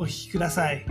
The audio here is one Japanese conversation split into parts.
お聞きください。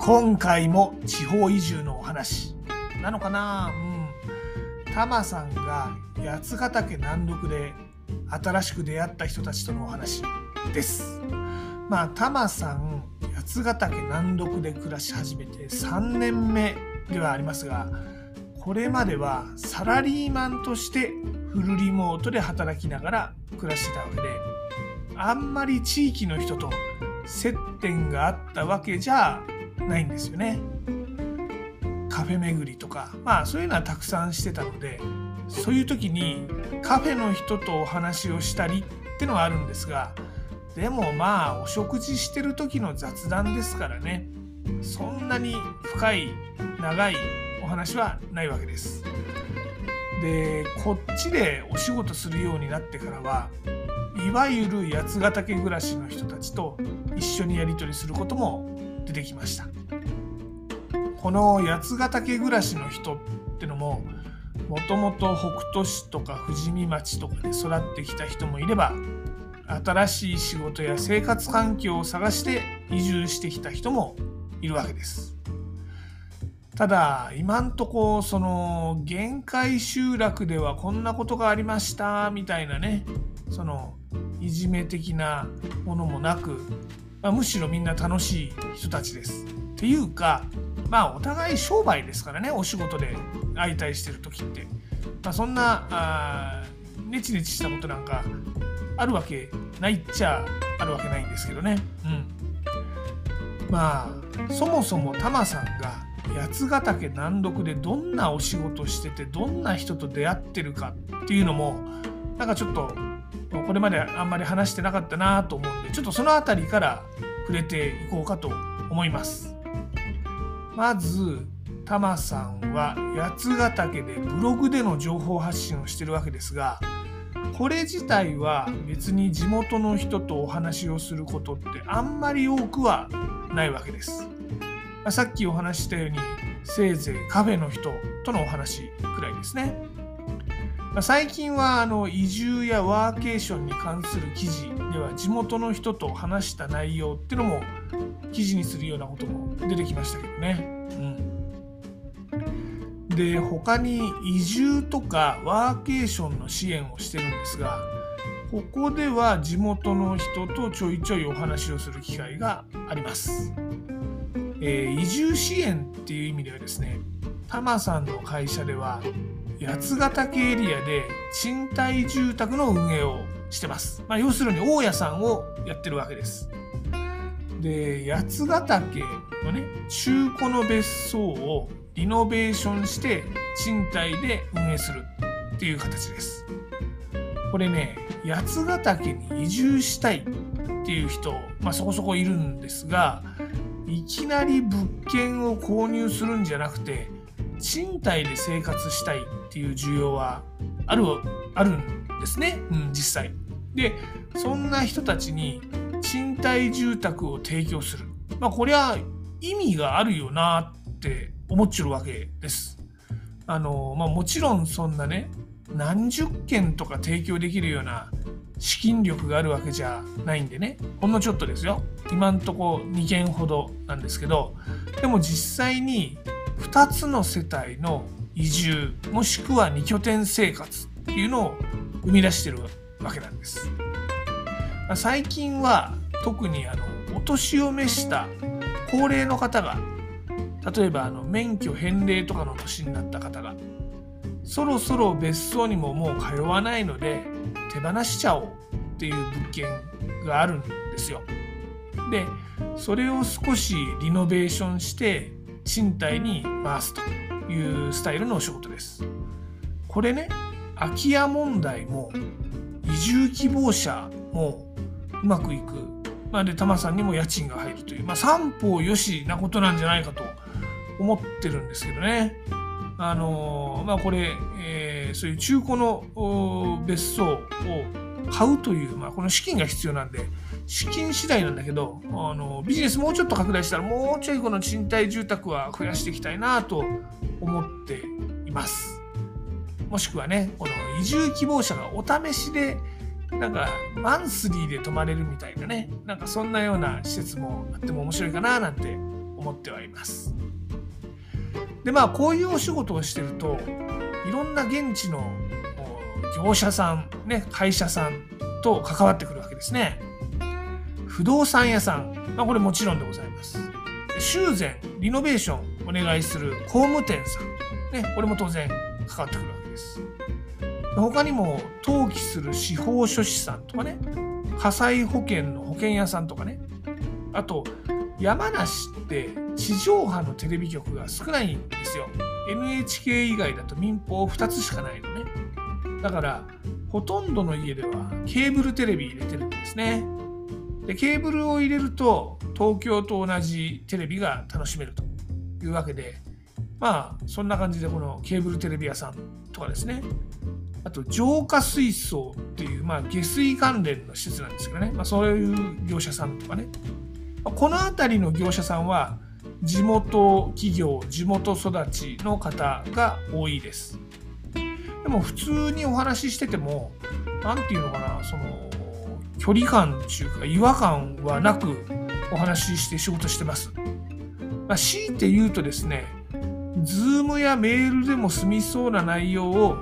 今回も地方移住のお話なのかな？うん。タマさんが八ヶ岳南麓で新しく出会った人たちとのお話です。まあタマさん八ヶ岳南麓で暮らし始めて3年目ではありますがこれまではサラリーマンとしてフルリモートで働きながら暮らしてたわけであんまり地域の人と接点があったわけじゃないんですよね。カフェ巡りとかまあそういうのはたくさんしてたのでそういう時にカフェの人とお話をしたりってのはあるんですがでもまあお食事してる時の雑談ですからねそんなに深い長いお話はないわけです。でこっちでお仕事するようになってからはいわゆる八ヶ岳暮らしの人たちと一緒にやり取りすることも出てきましたこの八ヶ岳暮らしの人ってのももともと北斗市とか富士見町とかで育ってきた人もいれば新しい仕事や生活環境を探して移住してきた人もいるわけですただ今んとこその限界集落ではこんなことがありましたみたいなねそのいじめ的なものもなくまあ、むしろみんな楽しい人たちです。っていうか、まあ、お互い商売ですからね、お仕事で相対してる時って。まあ、そんなあ、ネチネチしたことなんかあるわけないっちゃあるわけないんですけどね。うん。まあ、そもそもタマさんが八ヶ岳南麓でどんなお仕事してて、どんな人と出会ってるかっていうのも、なんかちょっとこれまであんまり話してなかったなと思うんでちょっとその辺りから触れていこうかと思います。まずタマさんは八ヶ岳でブログでの情報発信をしてるわけですがこれ自体は別に地元の人とお話をすることってあんまり多くはないわけです、まさっきお話ししたようにせいぜいカフェの人とのお話くらいですね。最近はあの移住やワーケーションに関する記事では地元の人と話した内容っていうのも記事にするようなことも出てきましたけどね。うん、で他に移住とかワーケーションの支援をしてるんですがここでは地元の人とちょいちょいお話をする機会があります。えー、移住支援っていう意味ではですねタマさんの会社では八ヶ岳エリアで賃貸住宅の運営をしてます。まあ、要するに大家さんをやってるわけです。で、八ヶ岳のね、中古の別荘をリノベーションして賃貸で運営するっていう形です。これね、八ヶ岳に移住したいっていう人、まあ、そこそこいるんですが、いきなり物件を購入するんじゃなくて、賃貸で生活したいっていう需要はあるあるんですね、うん、実際。でそんな人たちに賃貸住宅を提供する。まあこれは意味があるよなって思っちゃうわけです。あのまあ、もちろんそんなね何十件とか提供できるような資金力があるわけじゃないんでね。ほんのちょっとですよ。今んとこ2件ほどなんですけど。でも実際に2つの世帯の移住もしくは2拠点生活っていうのを生み出してるわけなんです。最近は特にあのお年を召した高齢の方が例えばあの免許返礼とかの年になった方がそろそろ別荘にももう通わないので手放しちゃおうっていう物件があるんですよ。でそれを少しリノベーションして賃貸に回すというスタイルのお仕事です。これね空き家問題も移住希望者もうまくいく、まあ、でタマさんにも家賃が入るという、まあ、三方よしなことなんじゃないかと思ってるんですけどね。あのまあ、これ、えー、そういう中古の別荘を買うという、まあ、この資金が必要なんで資金次第なんだけどあのビジネスもうちょっと拡大したらもうちょいこの賃貸住宅は増やしていきたいなと思っています。もしくはねこの移住希望者がお試しでなんかマンスリーで泊まれるみたいなねなんかそんなような施設もあっても面白いかななんて思ってはいます。でまあこういうお仕事をしてるといろんな現地の業者さん、ね、会社さんと関わってくるわけですね。不動産屋さん、まあ、これもちろんでございます。修繕、リノベーションお願いする工務店さん、ね、これも当然関わってくるわけです。他にも登記する司法書士さんとかね火災保険の保険屋さんとかねあと山梨って地上波のテレビ局が少ないんですよ。NHK 以外だと民放2つしかないのね。だからほとんどの家ではケーブルテレビ入れてるんですね。でケーブルを入れると東京と同じテレビが楽しめるというわけでまあそんな感じでこのケーブルテレビ屋さんとかですね。あと浄化水槽っていう、まあ、下水関連の施設なんですけどね、まあ、そういう業者さんとかね。この辺りの業者さんは地元企業地元育ちの方が多いです。でも普通にお話ししてても何て言うのかなその距離感っていうか違和感はなくお話しして仕事してます、まあ、強いて言うとですね Zoom やメールでも済みそうな内容を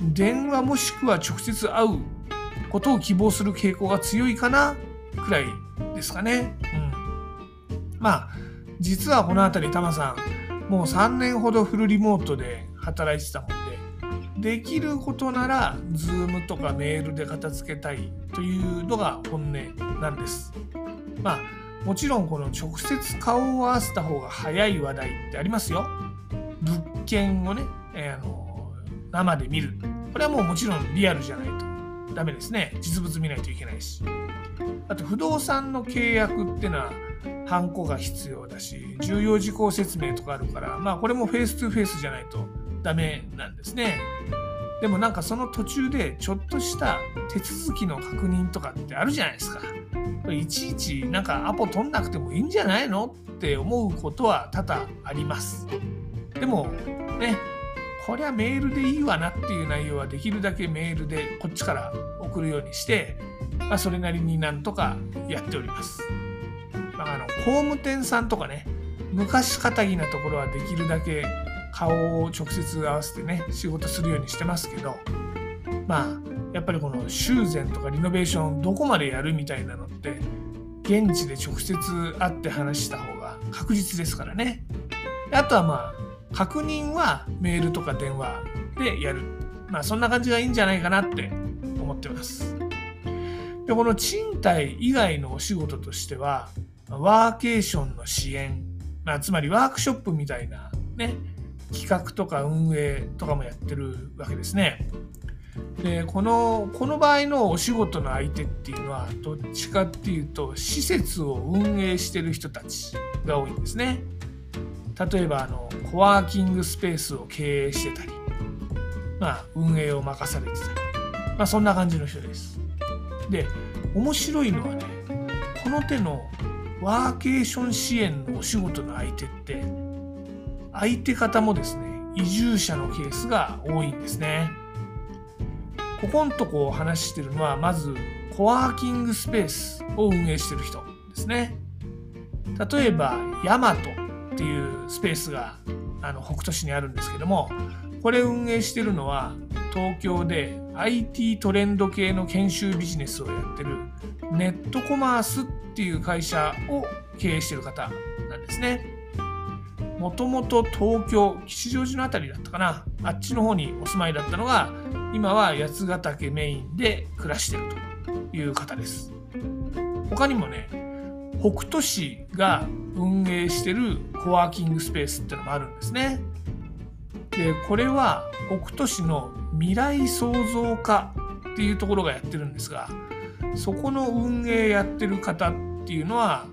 電話もしくは直接会うことを希望する傾向が強いかなくらいですかね。うん、まあ実はこの辺りタマさんもう3年ほどフルリモートで働いてたもんでできることなら Zoom とかメールで片付けたいというのが本音なんです。まあもちろんこの直接顔を合わせた方が早い話題ってありますよ。物件をね、えー、あの生で見る。これはもうもちろんリアルじゃないとダメですね。実物見ないといけないし。あと不動産の契約ってのはハンコが必要だし重要事項説明とかあるからまあこれもフェイス2フェイスじゃないとダメなんですね。でもなんかその途中でちょっとした手続きの確認とかってあるじゃないですか。いちいちなんかアポ取んなくてもいいんじゃないのって思うことは多々あります。でもね、こりゃメールでいいわなっていう内容はできるだけメールでこっちから送るようにして、まあ、それなりになんとかやっております。まあ、あの工務店さんとかね昔かたぎなところはできるだけ顔を直接合わせてね仕事するようにしてますけどまあやっぱりこの修繕とかリノベーションどこまでやるみたいなのって現地で直接会って話した方が確実ですからね。あとはまあ確認はメールとか電話でやる。まあそんな感じがいいんじゃないかなって思ってます。でこの賃貸以外のお仕事としてはワーケーションの支援、まあ、つまりワークショップみたいなね企画とか運営とかもやってるわけですね。でこのこの場合のお仕事の相手っていうのはどっちかっていうと施設を運営してる人たちが多いんですね。例えばあのコワーキングスペースを経営してたり、まあ、運営を任されてたり、まあ、そんな感じの人です。で面白いのはねこの手のワーケーション支援のお仕事の相手って相手方もですね移住者のケースが多いんですね。ここんとこ話してるのはまずコワーキングスペースを運営してる人ですね。例えばヤマトっていうスペースがあの北斗市にあるんですけどもこれ運営してるのは東京で IT トレンド系の研修ビジネスをやってるネットコマースっていう会社を経営してる方なんですね。もともと東京吉祥寺の辺りだったかな。あっちの方にお住まいだったのが今は八ヶ岳メインで暮らしてるという方です。他にもね北斗市が運営してるコワーキングスペースってのもあるんですね。でこれは北斗市の未来創造課っていうところがやってるんですがそこの運営やってる方っていうのは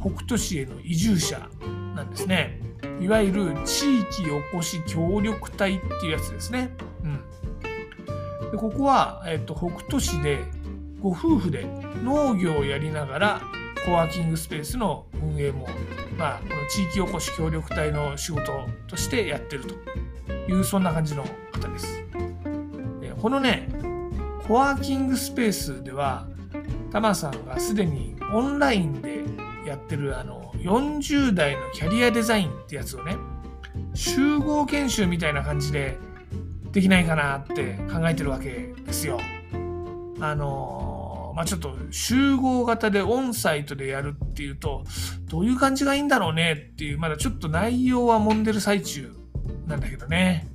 北斗市への移住者なんですね。いわゆる地域おこし協力隊っていうやつですね、うん、でここは、えっと、北斗市でご夫婦で農業をやりながらコワーキングスペースの運営も、まあ、この地域おこし協力隊の仕事としてやってるというそんな感じの方です。でこのねコワーキングスペースではタマさんがすでにオンラインでやってるあの40代のキャリアデザインってやつをね集合研修みたいな感じでできないかなって考えてるわけですよ。あのまあ、ちょっと集合型でオンサイトでやるっていうとどういう感じがいいんだろうねっていうまだちょっと内容は揉んでる最中なんだけどね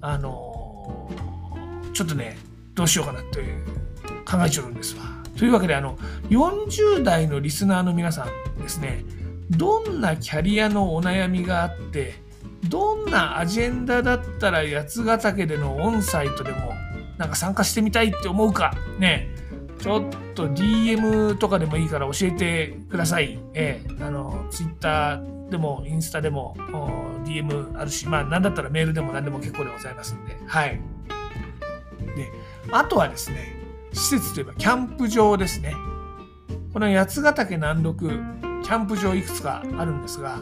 あのちょっとねどうしようかなって考えちゃうんですわ。というわけであの40代のリスナーの皆さんですねどんなキャリアのお悩みがあってどんなアジェンダだったら八ヶ岳でのオンサイトでもなんか参加してみたいって思うかねちょっと DM とかでもいいから教えてください。ええ、あの Twitter でもインスタでも DM あるし、まあ何だったらメールでも何でも結構でございますんで。はい。で、あとはですね、施設といえばキャンプ場ですね。この八ヶ岳南麓、キャンプ場いくつかあるんですが、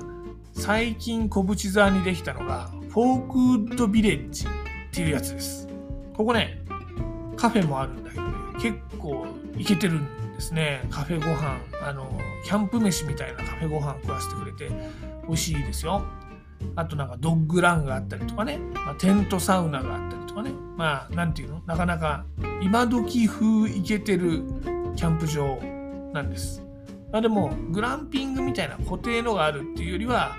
最近小淵沢にできたのが、フォークウッドビレッジっていうやつです。ここね、カフェもあるんだけどね、結構いけてるんですね。カフェご飯、あの、キャンプ飯みたいなカフェご飯食わせてくれて美味しいですよ。あとなんかドッグランがあったりとかね、まあ、テントサウナがあったりとかね、まあ、なんていうの？なかなか今時風いけてるキャンプ場なんです。まあ、でも、グランピングみたいな固定のがあるっていうよりは、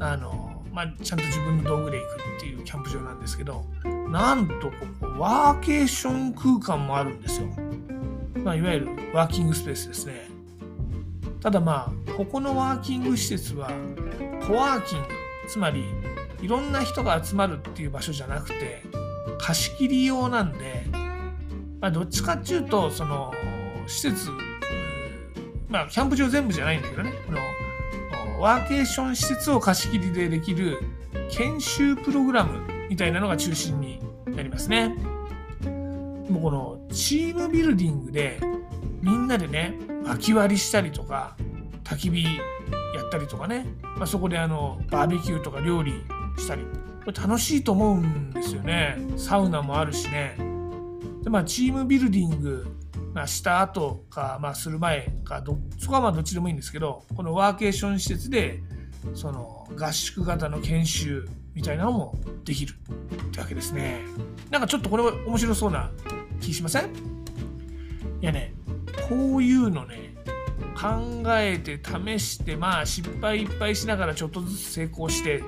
あの、まあ、ちゃんと自分の道具で行くっていうキャンプ場なんですけど、なんとここ、ワーケーション空間もあるんですよ。まあ、いわゆるワーキングスペースですね。ただまあ、ここのワーキング施設は、コワーキング、つまり、いろんな人が集まるっていう場所じゃなくて、貸し切り用なんで、まあ、どっちかっていうと、その、施設、まあ、キャンプ場全部じゃないんだけどね、この、ワーケーション施設を貸し切りでできる研修プログラムみたいなのが中心になりますね。もうこのチームビルディングでみんなでね薪割りしたりとか焚き火ったりとかね、まあ、そこであのバーベキューとか料理したり。これ楽しいと思うんですよね。サウナもあるしね。でまあチームビルディング、まあ、した後か、まあ、する前かどそこはまあどっちでもいいんですけどこのワーケーション施設でその合宿型の研修みたいなのもできるってわけですね。なんかちょっとこれは面白そうな気しません？いやね、こういうのね、考えて試してまあ失敗いっぱいしながらちょっとずつ成功して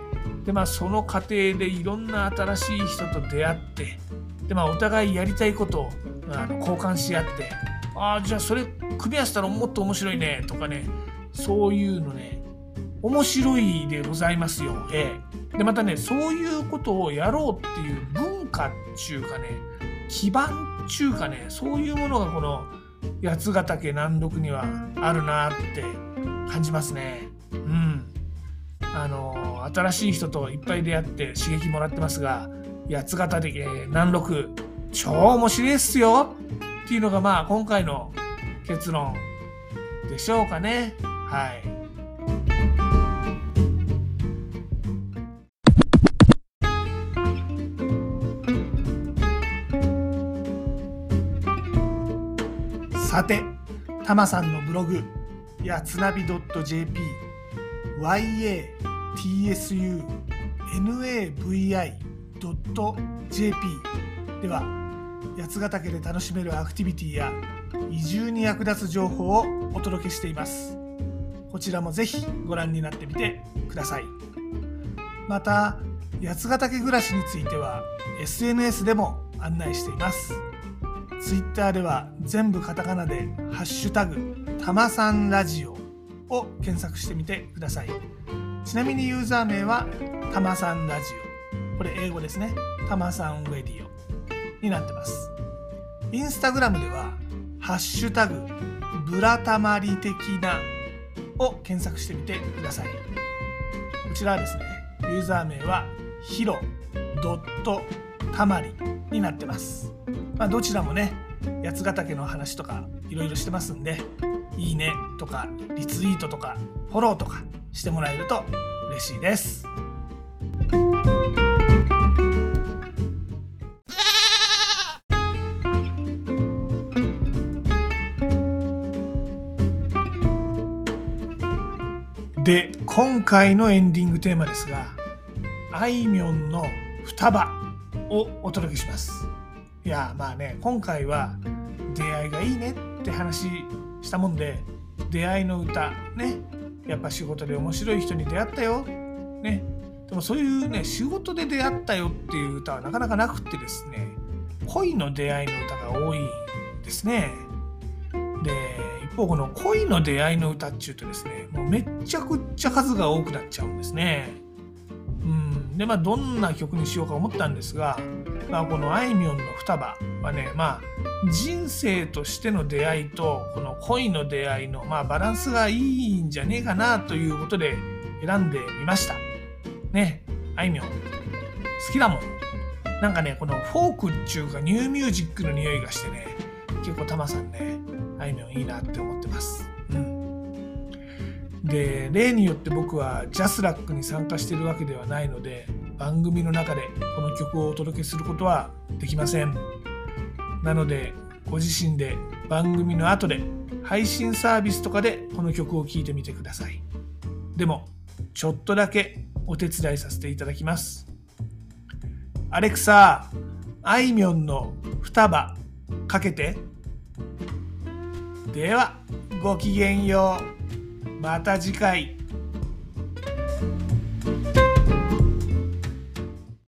でまあその過程でいろんな新しい人と出会ってでまあお互いやりたいことをあの交換し合ってああじゃあそれ組み合わせたらもっと面白いねとかねそういうのね面白いでございますよ。ええ、でまたねそういうことをやろうっていう文化っちゅうかね基盤っちゅうかねそういうものがこの八ヶ岳南麓にはあるなって感じますね。うん。あの新しい人といっぱい出会って刺激もらってますが八ヶ岳南麓超面白いっすよっていうのがまあ今回の結論でしょうかね。はい。たまさんのブログ、やつなび .jp、yatsunavi.jp では、八ヶ岳で楽しめるアクティビティや移住に役立つ情報をお届けしています。こちらもぜひご覧になってみてください。また、八ヶ岳暮らしについては SNS でも案内しています。ツイッターでは全部カタカナで「ハッシュタグたまさんラジオ」を検索してみてくださいちなみにユーザー名はたまさんラジオこれ英語ですね。たまさんウェディオになってます。インスタグラムでは、ハッシュタグ、ブラタマリ的なを検索してみてください。こちらはですね、ユーザー名はヒロドットたまりになってます。まあ、どちらもね、八ヶ岳の話とかいろいろしてますんで、いいねとかリツイートとかフォローとかしてもらえると嬉しいです。で今回のエンディングテーマですがあいみょんの「双葉」をお届けしますいやまあね今回は出会いがいいねって話したもんで出会いの歌ねやっぱ仕事で面白い人に出会ったよね。でもそういうね仕事で出会ったよっていう歌はなかなかなくってですね恋の出会いの歌が多いですね。で一方この恋の出会いの歌っていうとですねもうめっちゃくっちゃ数が多くなっちゃうんですね。でまあどんな曲にしようか思ったんですが、まあ、このあいみょんの双葉はねまあ人生としての出会いとこの恋の出会いの、まあ、バランスがいいんじゃねえかなということで選んでみました。ね、あいみょん好きだもん。なんかね、このフォークっていうかニューミュージックの匂いがしてね、結構タマさんね、あいみょんいいなって思ってます。で、例によって僕はジャスラックに参加してるわけではないので、番組の中でこの曲をお届けすることはできません。なのでご自身で番組の後で配信サービスとかでこの曲を聴いてみてください。でもちょっとだけお手伝いさせていただきます。アレクサあいみょんの双葉かけて。ではごきげんよう。また次回。